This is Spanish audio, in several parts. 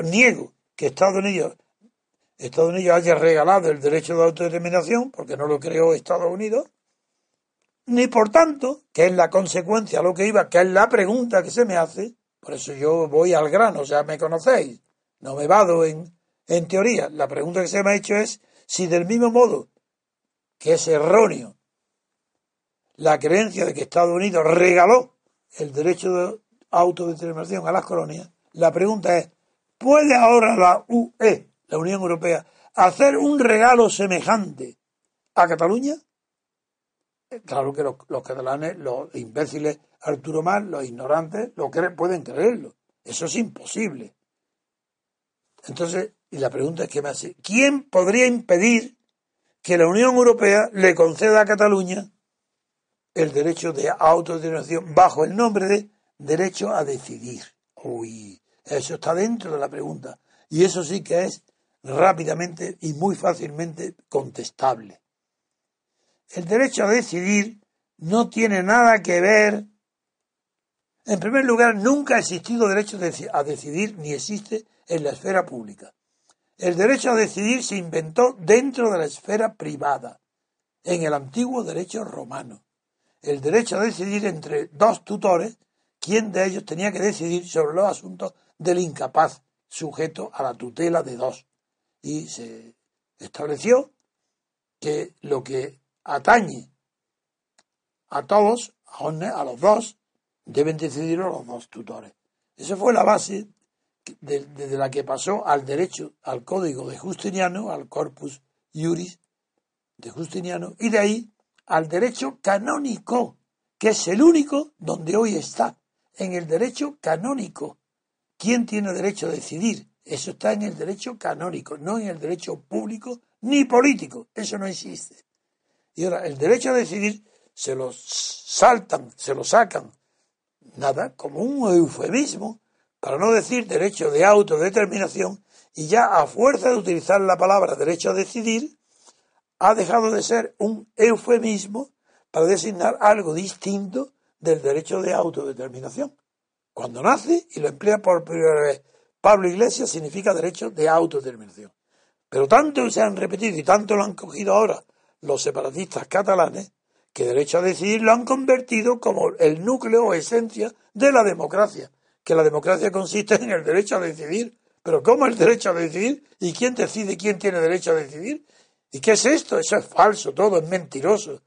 niego que Estados Unidos, Estados Unidos haya regalado el derecho de autodeterminación, porque no lo creó Estados Unidos, ni por tanto, que es la consecuencia a lo que iba, que es la pregunta que se me hace, por eso yo voy al grano, o sea, me conocéis, no me vado en, en teoría. La pregunta que se me ha hecho es si del mismo modo que es erróneo la creencia de que Estados Unidos regaló el derecho de autodeterminación a las colonias, la pregunta es, ¿puede ahora la UE, la Unión Europea, hacer un regalo semejante a Cataluña? Claro que los, catalanes, los imbéciles, Arturo Mar, los ignorantes, lo pueden creerlo. Eso es imposible. Entonces, y la pregunta es que me hace, ¿quién podría impedir que la Unión Europea le conceda a Cataluña el derecho de autodeterminación bajo el nombre de derecho a decidir? Uy, eso está dentro de la pregunta. Y eso sí que es rápidamente y muy fácilmente contestable. El derecho a decidir no tiene nada que ver. En primer lugar, nunca ha existido derecho a decidir ni existe en la esfera pública. El derecho a decidir se inventó dentro de la esfera privada, en el antiguo derecho romano. El derecho a decidir entre dos tutores, quién de ellos tenía que decidir sobre los asuntos del incapaz sujeto a la tutela de dos. Y se estableció que lo que atañe a todos, a los dos, deben decidir los dos tutores. Esa fue la base desde la que pasó al derecho, al código de Justiniano, al corpus iuris de Justiniano, y de ahí al derecho canónico, que es el único donde hoy está, en el derecho canónico. ¿Quién tiene derecho a decidir? Eso está en el derecho canónico, no en el derecho público ni político. Eso no existe. Y ahora, el derecho a decidir se lo saltan, se lo sacan, nada, como un eufemismo, para no decir derecho de autodeterminación, y ya a fuerza de utilizar la palabra derecho a decidir, ha dejado de ser un eufemismo para designar algo distinto del derecho de autodeterminación. Cuando nace y lo emplea por primera vez Pablo Iglesias significa derecho de autodeterminación. Pero tanto se han repetido y tanto lo han cogido ahora los separatistas catalanes, que derecho a decidir lo han convertido como el núcleo o esencia de la democracia, que la democracia consiste en el derecho a decidir. Pero ¿cómo el derecho a decidir? ¿Y quién decide quién tiene derecho a decidir? ¿Y qué es esto? Eso es falso, todo es mentiroso.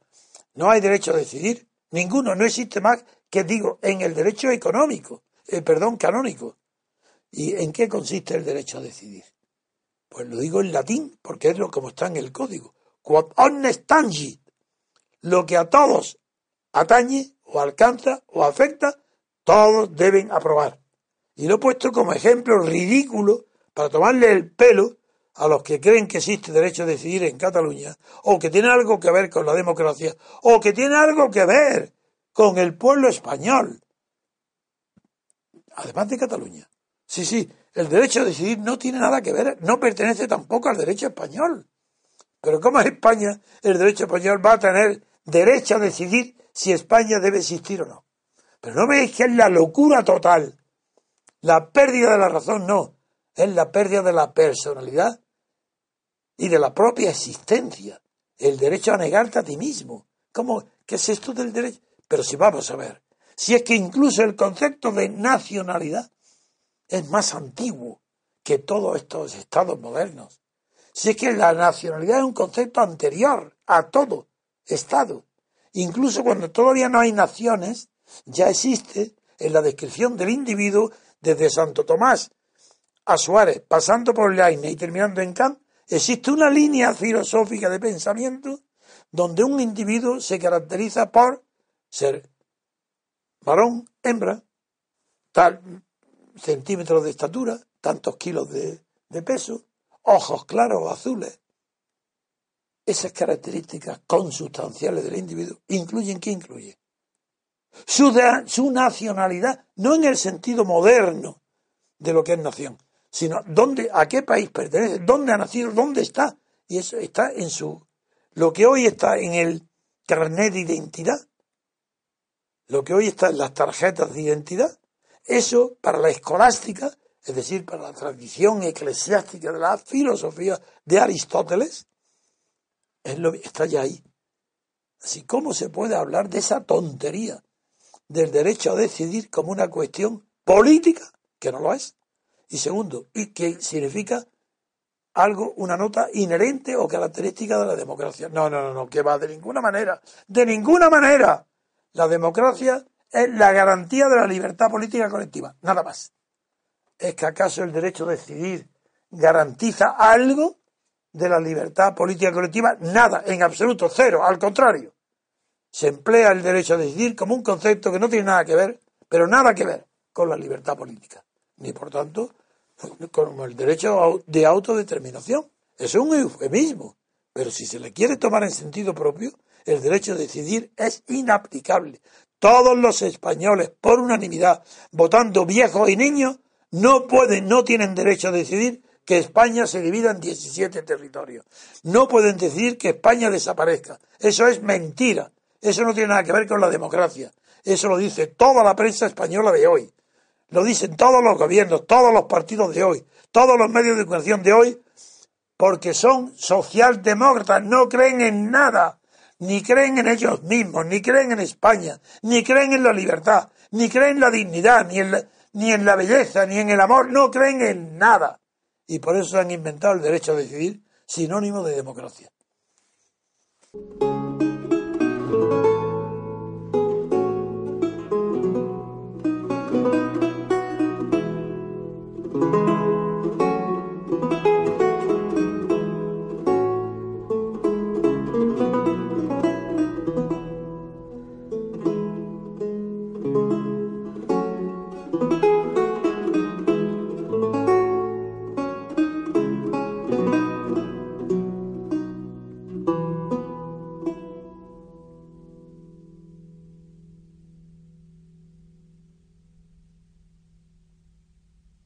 No hay derecho a decidir. Ninguno, no existe más que digo en el derecho económico, eh, perdón, canónico. ¿Y en qué consiste el derecho a decidir? Pues lo digo en latín, porque es lo como está en el código quod omnes tangit, lo que a todos atañe o alcanza o afecta, todos deben aprobar. Y lo he puesto como ejemplo ridículo para tomarle el pelo a los que creen que existe derecho a decidir en Cataluña, o que tiene algo que ver con la democracia, o que tiene algo que ver con el pueblo español. Además de Cataluña. Sí, sí, el derecho a decidir no tiene nada que ver, no pertenece tampoco al derecho español. Pero ¿cómo es España, el derecho español va a tener derecho a decidir si España debe existir o no? Pero no veis que es la locura total. La pérdida de la razón no, es la pérdida de la personalidad y de la propia existencia. El derecho a negarte a ti mismo. ¿Cómo? ¿Qué es esto del derecho? Pero si vamos a ver, si es que incluso el concepto de nacionalidad es más antiguo que todos estos estados modernos. Si es que la nacionalidad es un concepto anterior a todo Estado. Incluso cuando todavía no hay naciones, ya existe en la descripción del individuo desde Santo Tomás a Suárez, pasando por Leine y terminando en Kant, existe una línea filosófica de pensamiento donde un individuo se caracteriza por ser varón, hembra, tal centímetros de estatura, tantos kilos de, peso, ojos claros azules. Esas características consustanciales del individuo incluyen qué incluye su nacionalidad, no en el sentido moderno de lo que es nación, sino dónde, a qué país pertenece, dónde ha nacido, dónde está. Y eso está en su, lo que hoy está en el carnet de identidad, lo que hoy está en las tarjetas de identidad, eso para la escolástica es decir, para la tradición eclesiástica de la filosofía de Aristóteles, es lo, está ya ahí. Así, ¿cómo se puede hablar de esa tontería del derecho a decidir como una cuestión política, que no lo es? Y segundo, y que significa algo, una nota inherente o característica de la democracia. No, no, no, no, que va de ninguna manera, de ninguna manera. La democracia es la garantía de la libertad política colectiva, nada más. ¿Es que acaso el derecho a decidir garantiza algo de la libertad política colectiva? Nada, en absoluto, cero, al contrario. Se emplea el derecho a decidir como un concepto que no tiene nada que ver, pero nada que ver con la libertad política, ni por tanto con el derecho de autodeterminación. Es un eufemismo, pero si se le quiere tomar en sentido propio, el derecho a decidir es inaplicable. Todos los españoles, por unanimidad, votando viejos y niños, no pueden, no tienen derecho a decidir que España se divida en 17 territorios. No pueden decidir que España desaparezca. Eso es mentira. Eso no tiene nada que ver con la democracia. Eso lo dice toda la prensa española de hoy. Lo dicen todos los gobiernos, todos los partidos de hoy, todos los medios de comunicación de hoy, porque son socialdemócratas, no creen en nada, ni creen en ellos mismos, ni creen en España, ni creen en la libertad, ni creen en la dignidad, ni en la, ni en la belleza, ni en el amor, no creen en nada. Y por eso han inventado el derecho a decidir, sinónimo de democracia.